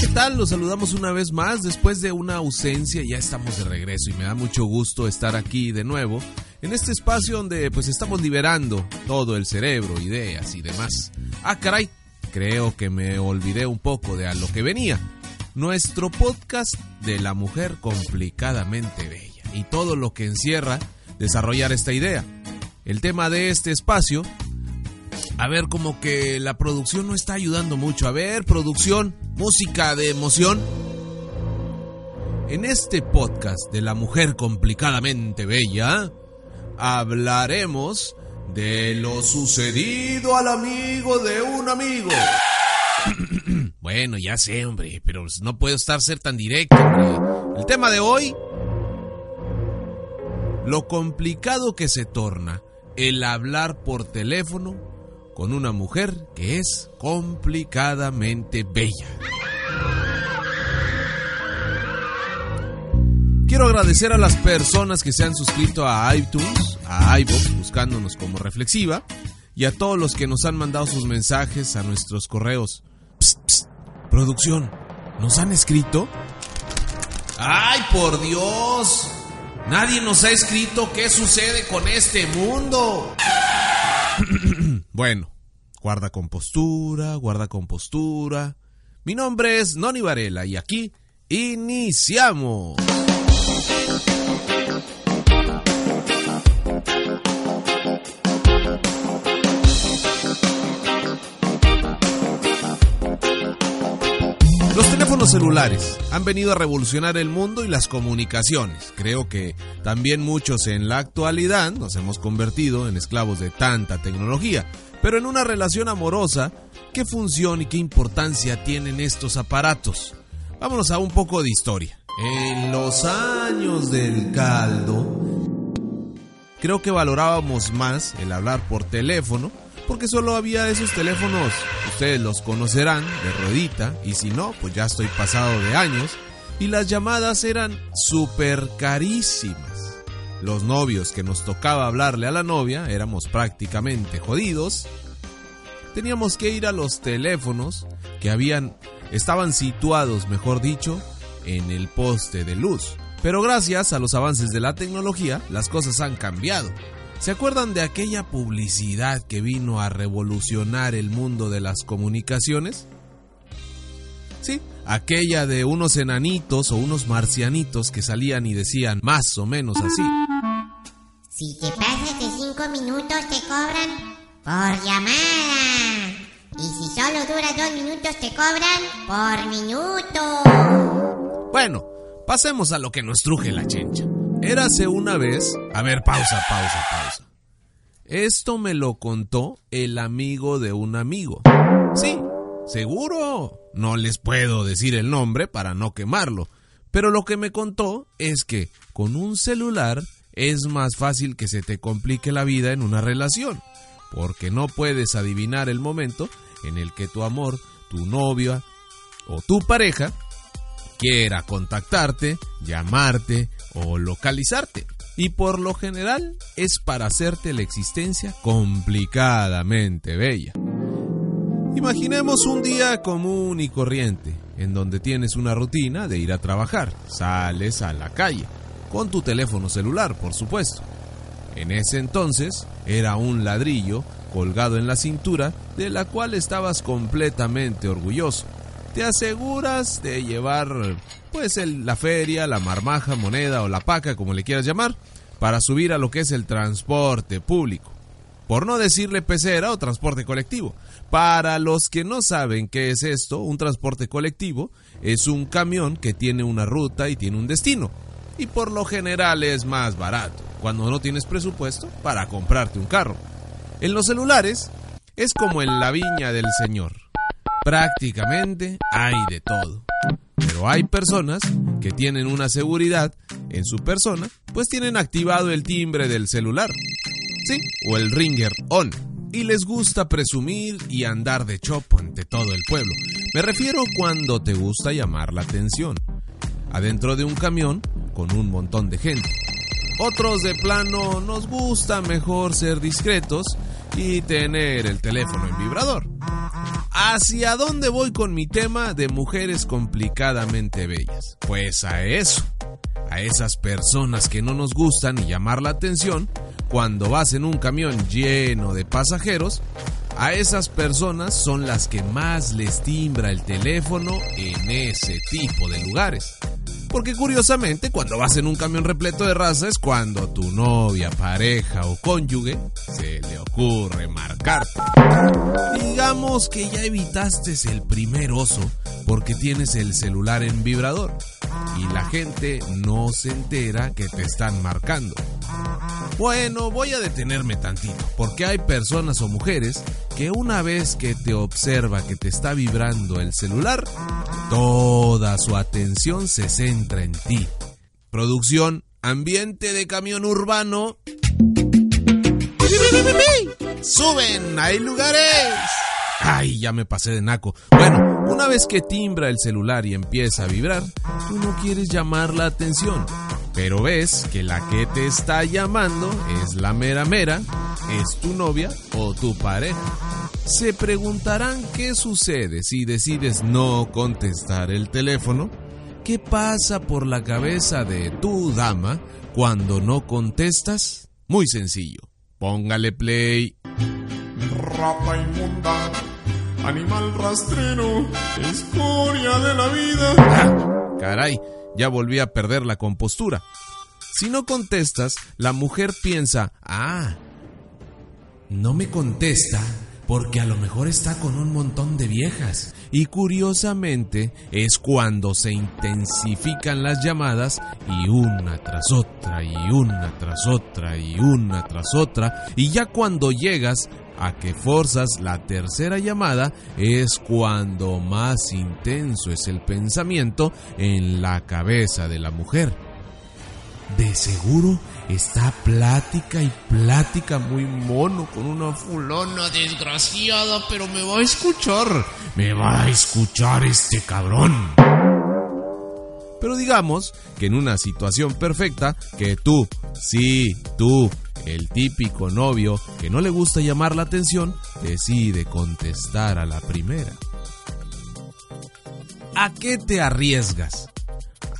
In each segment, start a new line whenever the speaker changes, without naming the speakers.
¿Qué tal? Los saludamos una vez más. Después de una ausencia ya estamos de regreso y me da mucho gusto estar aquí de nuevo en este espacio donde pues estamos liberando todo el cerebro, ideas y demás. Ah, caray, creo que me olvidé un poco de a lo que venía. Nuestro podcast de la mujer complicadamente bella y todo lo que encierra desarrollar esta idea. El tema de este espacio a ver, como que la producción no está ayudando mucho. A ver, producción, música de emoción. En este podcast de la mujer complicadamente bella, hablaremos de lo sucedido al amigo de un amigo. bueno, ya sé, hombre, pero no puedo estar ser tan directo. El tema de hoy, lo complicado que se torna el hablar por teléfono con una mujer que es complicadamente bella. Quiero agradecer a las personas que se han suscrito a iTunes, a iVoox, buscándonos como reflexiva, y a todos los que nos han mandado sus mensajes a nuestros correos. Psst, psst, producción, ¿nos han escrito? ¡Ay, por Dios! Nadie nos ha escrito qué sucede con este mundo. Bueno, guarda compostura, guarda compostura. Mi nombre es Noni Varela y aquí iniciamos. Celulares han venido a revolucionar el mundo y las comunicaciones. Creo que también muchos en la actualidad nos hemos convertido en esclavos de tanta tecnología. Pero en una relación amorosa, ¿qué función y qué importancia tienen estos aparatos? Vámonos a un poco de historia. En los años del caldo, creo que valorábamos más el hablar por teléfono porque solo había esos teléfonos, ustedes los conocerán, de ruedita, y si no, pues ya estoy pasado de años, y las llamadas eran súper carísimas. Los novios que nos tocaba hablarle a la novia éramos prácticamente jodidos. Teníamos que ir a los teléfonos que habían, estaban situados, mejor dicho, en el poste de luz. Pero gracias a los avances de la tecnología, las cosas han cambiado. ¿Se acuerdan de aquella publicidad que vino a revolucionar el mundo de las comunicaciones? Sí, aquella de unos enanitos o unos marcianitos que salían y decían más o menos así.
Si te pasas de cinco minutos te cobran por llamada. Y si solo dura dos minutos te cobran por minuto.
Bueno, pasemos a lo que nos truje la chencha. Érase una vez... A ver, pausa, pausa, pausa. Esto me lo contó el amigo de un amigo. Sí, seguro. No les puedo decir el nombre para no quemarlo. Pero lo que me contó es que con un celular es más fácil que se te complique la vida en una relación. Porque no puedes adivinar el momento en el que tu amor, tu novia o tu pareja quiera contactarte, llamarte o localizarte. Y por lo general es para hacerte la existencia complicadamente bella. Imaginemos un día común y corriente, en donde tienes una rutina de ir a trabajar, sales a la calle, con tu teléfono celular, por supuesto. En ese entonces era un ladrillo colgado en la cintura de la cual estabas completamente orgulloso te aseguras de llevar pues la feria, la marmaja, moneda o la paca, como le quieras llamar, para subir a lo que es el transporte público. Por no decirle pecera o transporte colectivo. Para los que no saben qué es esto, un transporte colectivo es un camión que tiene una ruta y tiene un destino. Y por lo general es más barato, cuando no tienes presupuesto para comprarte un carro. En los celulares es como en la viña del Señor. Prácticamente hay de todo. Pero hay personas que tienen una seguridad en su persona, pues tienen activado el timbre del celular. Sí, o el ringer on. Y les gusta presumir y andar de chopo ante todo el pueblo. Me refiero cuando te gusta llamar la atención. Adentro de un camión con un montón de gente. Otros de plano nos gusta mejor ser discretos y tener el teléfono en vibrador. ¿Hacia dónde voy con mi tema de mujeres complicadamente bellas? Pues a eso, a esas personas que no nos gustan y llamar la atención cuando vas en un camión lleno de pasajeros, a esas personas son las que más les timbra el teléfono en ese tipo de lugares. Porque curiosamente, cuando vas en un camión repleto de raza es cuando tu novia, pareja o cónyuge se le ocurre marcarte. Digamos que ya evitaste el primer oso porque tienes el celular en vibrador y la gente no se entera que te están marcando. Bueno, voy a detenerme tantito, porque hay personas o mujeres que una vez que te observa que te está vibrando el celular, toda su atención se centra en ti. Producción, ambiente de camión urbano. ¡Suben! ¡Hay lugares! Ay, ya me pasé de naco. Bueno, una vez que timbra el celular y empieza a vibrar, tú no quieres llamar la atención. Pero ves que la que te está llamando es la mera mera, es tu novia o tu pareja. Se preguntarán qué sucede si decides no contestar el teléfono. ¿Qué pasa por la cabeza de tu dama cuando no contestas? Muy sencillo. Póngale play.
Rata inmunda, animal rastrero, escoria de la vida.
Caray, ya volví a perder la compostura. Si no contestas, la mujer piensa, ah, no me contesta porque a lo mejor está con un montón de viejas. Y curiosamente es cuando se intensifican las llamadas y una tras otra y una tras otra y una tras otra. Y ya cuando llegas a que forzas la tercera llamada es cuando más intenso es el pensamiento en la cabeza de la mujer. De seguro está plática y plática muy mono con una fulona desgraciada, pero me va a escuchar, me va a escuchar este cabrón. Pero digamos que en una situación perfecta, que tú, sí, tú, el típico novio que no le gusta llamar la atención, decide contestar a la primera. ¿A qué te arriesgas?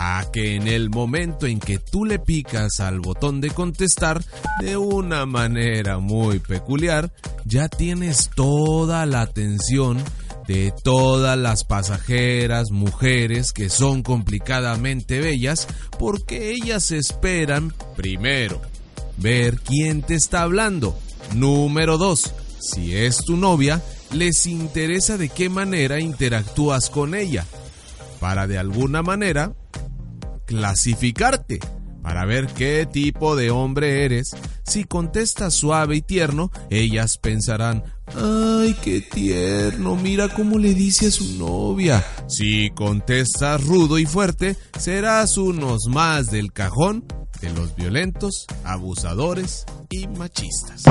A que en el momento en que tú le picas al botón de contestar de una manera muy peculiar, ya tienes toda la atención de todas las pasajeras mujeres que son complicadamente bellas porque ellas esperan primero ver quién te está hablando. Número 2. Si es tu novia, les interesa de qué manera interactúas con ella, para de alguna manera clasificarte, para ver qué tipo de hombre eres. Si contestas suave y tierno, ellas pensarán, ay, qué tierno, mira cómo le dice a su novia. Si contestas rudo y fuerte, serás unos más del cajón de los violentos, abusadores y machistas.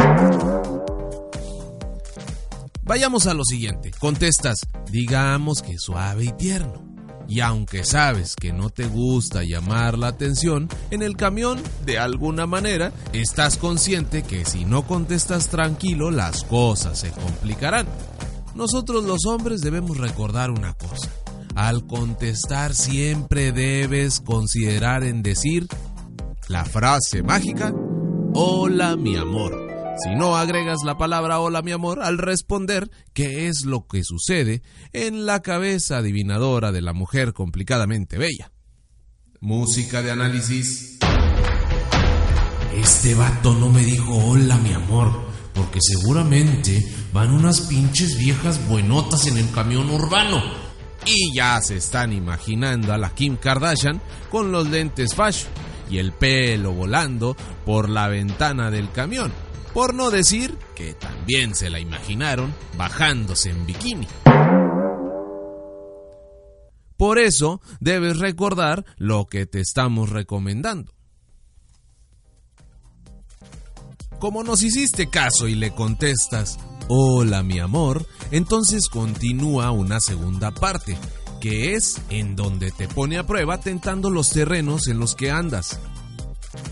Vayamos a lo siguiente. Contestas, digamos que suave y tierno. Y aunque sabes que no te gusta llamar la atención, en el camión, de alguna manera, estás consciente que si no contestas tranquilo, las cosas se complicarán. Nosotros los hombres debemos recordar una cosa. Al contestar siempre debes considerar en decir la frase mágica, hola mi amor. Si no agregas la palabra hola mi amor al responder qué es lo que sucede en la cabeza adivinadora de la mujer complicadamente bella. Música de análisis. Este vato no me dijo hola mi amor, porque seguramente van unas pinches viejas buenotas en el camión urbano. Y ya se están imaginando a la Kim Kardashian con los lentes fashion y el pelo volando por la ventana del camión Por no decir que también se la imaginaron bajándose en bikini. Por eso debes recordar lo que te estamos recomendando. Como nos hiciste caso y le contestas, hola mi amor, entonces continúa una segunda parte, que es en donde te pone a prueba tentando los terrenos en los que andas.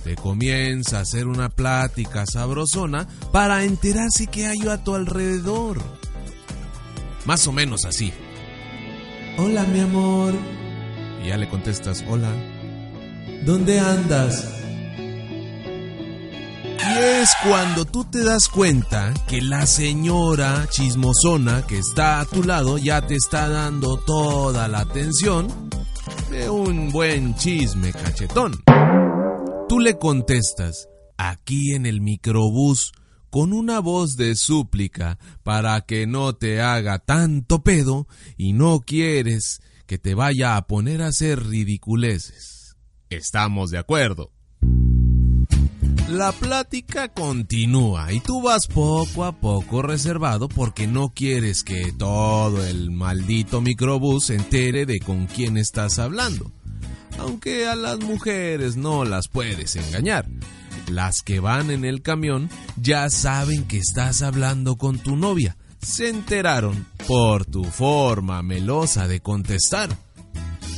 Te comienza a hacer una plática sabrosona para enterarse qué hay a tu alrededor. Más o menos así. Hola mi amor. Y ya le contestas, hola. ¿Dónde andas? Y es cuando tú te das cuenta que la señora chismosona que está a tu lado ya te está dando toda la atención de un buen chisme cachetón. Tú le contestas, aquí en el microbús, con una voz de súplica para que no te haga tanto pedo y no quieres que te vaya a poner a hacer ridiculeces. Estamos de acuerdo. La plática continúa y tú vas poco a poco reservado porque no quieres que todo el maldito microbús se entere de con quién estás hablando. Aunque a las mujeres no las puedes engañar. Las que van en el camión ya saben que estás hablando con tu novia. Se enteraron por tu forma melosa de contestar.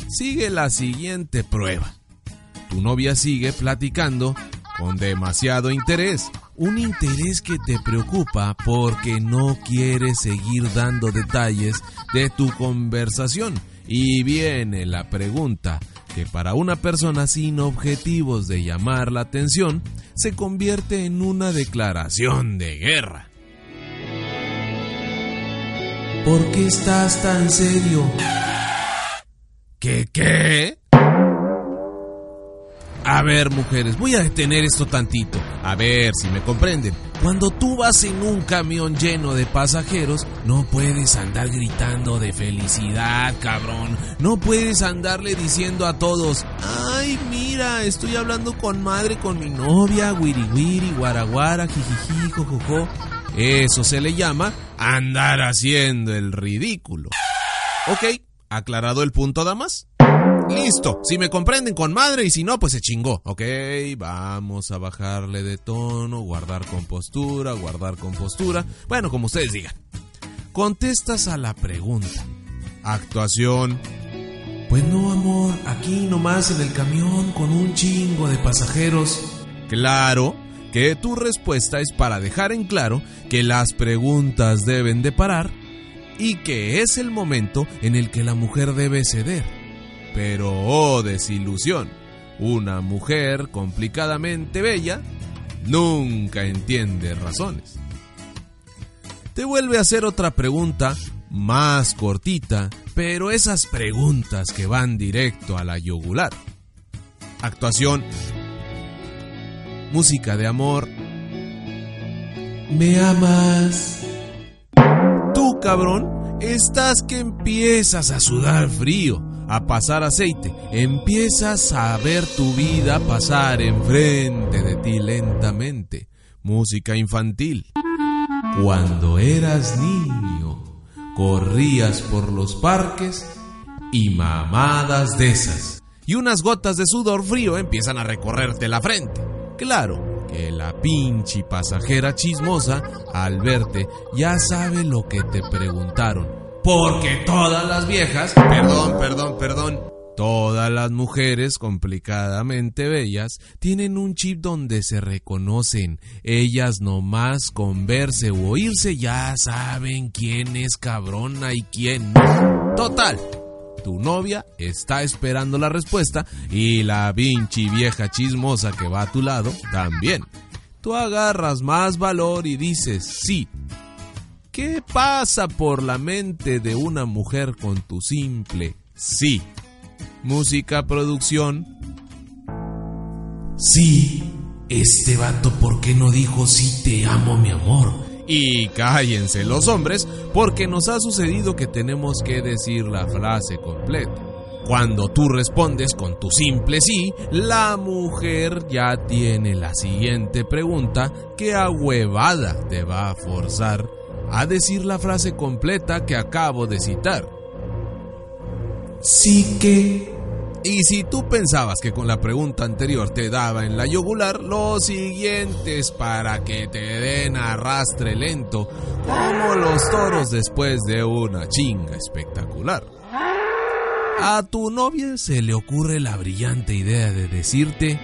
Sigue la siguiente prueba. Tu novia sigue platicando con demasiado interés. Un interés que te preocupa porque no quieres seguir dando detalles de tu conversación. Y viene la pregunta que para una persona sin objetivos de llamar la atención se convierte en una declaración de guerra. ¿Por qué estás tan serio? ¿Qué qué? A ver, mujeres, voy a detener esto tantito. A ver si me comprenden. Cuando tú vas en un camión lleno de pasajeros, no puedes andar gritando de felicidad, cabrón. No puedes andarle diciendo a todos, ay, mira, estoy hablando con madre, con mi novia, wiri wiri, guaraguara, jijiji, jojojo. Eso se le llama andar haciendo el ridículo. Ok, aclarado el punto, damas. Listo, si me comprenden con madre y si no, pues se chingó. Ok, vamos a bajarle de tono, guardar compostura, guardar compostura. Bueno, como ustedes digan. Contestas a la pregunta. Actuación. Pues no, amor, aquí nomás en el camión con un chingo de pasajeros. Claro que tu respuesta es para dejar en claro que las preguntas deben de parar y que es el momento en el que la mujer debe ceder. Pero, oh desilusión, una mujer complicadamente bella nunca entiende razones. Te vuelve a hacer otra pregunta más cortita, pero esas preguntas que van directo a la yugular. Actuación. Música de amor. ¿Me amas? Tú, cabrón, estás que empiezas a sudar frío a pasar aceite. Empiezas a ver tu vida pasar enfrente de ti lentamente. Música infantil. Cuando eras niño, corrías por los parques y mamadas de esas. Y unas gotas de sudor frío empiezan a recorrerte la frente. Claro que la pinche pasajera chismosa, al verte, ya sabe lo que te preguntaron porque todas las viejas, perdón, perdón, perdón, todas las mujeres complicadamente bellas tienen un chip donde se reconocen. Ellas nomás con verse o oírse ya saben quién es cabrona y quién no. Total. Tu novia está esperando la respuesta y la pinche vieja chismosa que va a tu lado también. Tú agarras más valor y dices, sí, ¿Qué pasa por la mente de una mujer con tu simple sí? Música, producción. Sí, este vato, ¿por qué no dijo sí te amo, mi amor? Y cállense los hombres, porque nos ha sucedido que tenemos que decir la frase completa. Cuando tú respondes con tu simple sí, la mujer ya tiene la siguiente pregunta que a huevada te va a forzar a decir la frase completa que acabo de citar. Sí que... Y si tú pensabas que con la pregunta anterior te daba en la yugular, lo siguiente es para que te den arrastre lento, como los toros después de una chinga espectacular. A tu novia se le ocurre la brillante idea de decirte,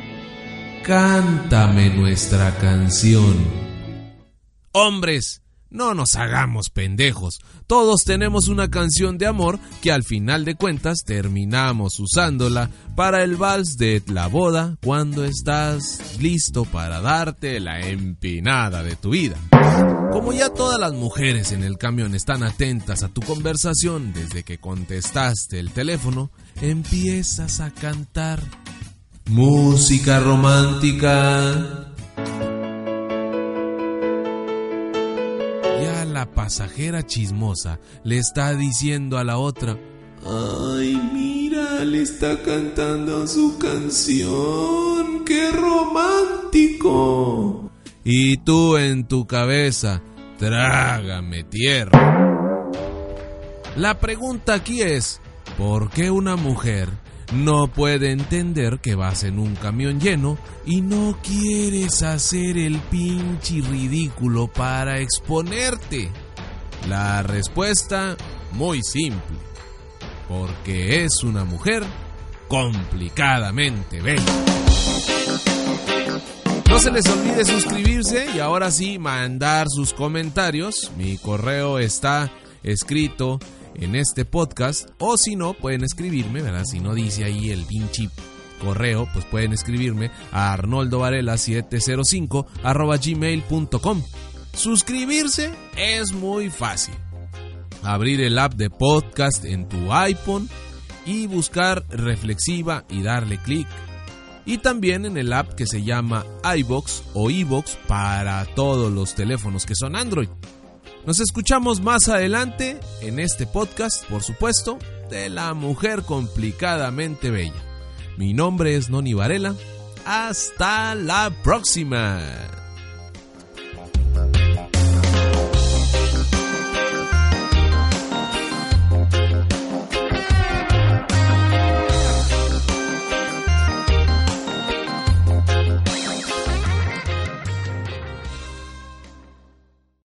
cántame nuestra canción. Hombres, no nos hagamos pendejos. Todos tenemos una canción de amor que al final de cuentas terminamos usándola para el vals de la boda cuando estás listo para darte la empinada de tu vida. Como ya todas las mujeres en el camión están atentas a tu conversación desde que contestaste el teléfono, empiezas a cantar música romántica. La pasajera chismosa le está diciendo a la otra, Ay, mira, le está cantando su canción, qué romántico. Y tú en tu cabeza, trágame tierra. La pregunta aquí es, ¿por qué una mujer no puede entender que vas en un camión lleno y no quieres hacer el pinche ridículo para exponerte? La respuesta, muy simple, porque es una mujer complicadamente bella. No se les olvide suscribirse y ahora sí mandar sus comentarios. Mi correo está escrito en este podcast o si no pueden escribirme, ¿verdad? Si no dice ahí el pinche correo, pues pueden escribirme a arnoldovarela705 arroba gmail.com. Suscribirse es muy fácil. Abrir el app de podcast en tu iPhone y buscar reflexiva y darle clic y también en el app que se llama iBox o iBox para todos los teléfonos que son Android. Nos escuchamos más adelante en este podcast, por supuesto, de la mujer complicadamente bella. Mi nombre es Noni Varela. Hasta la próxima.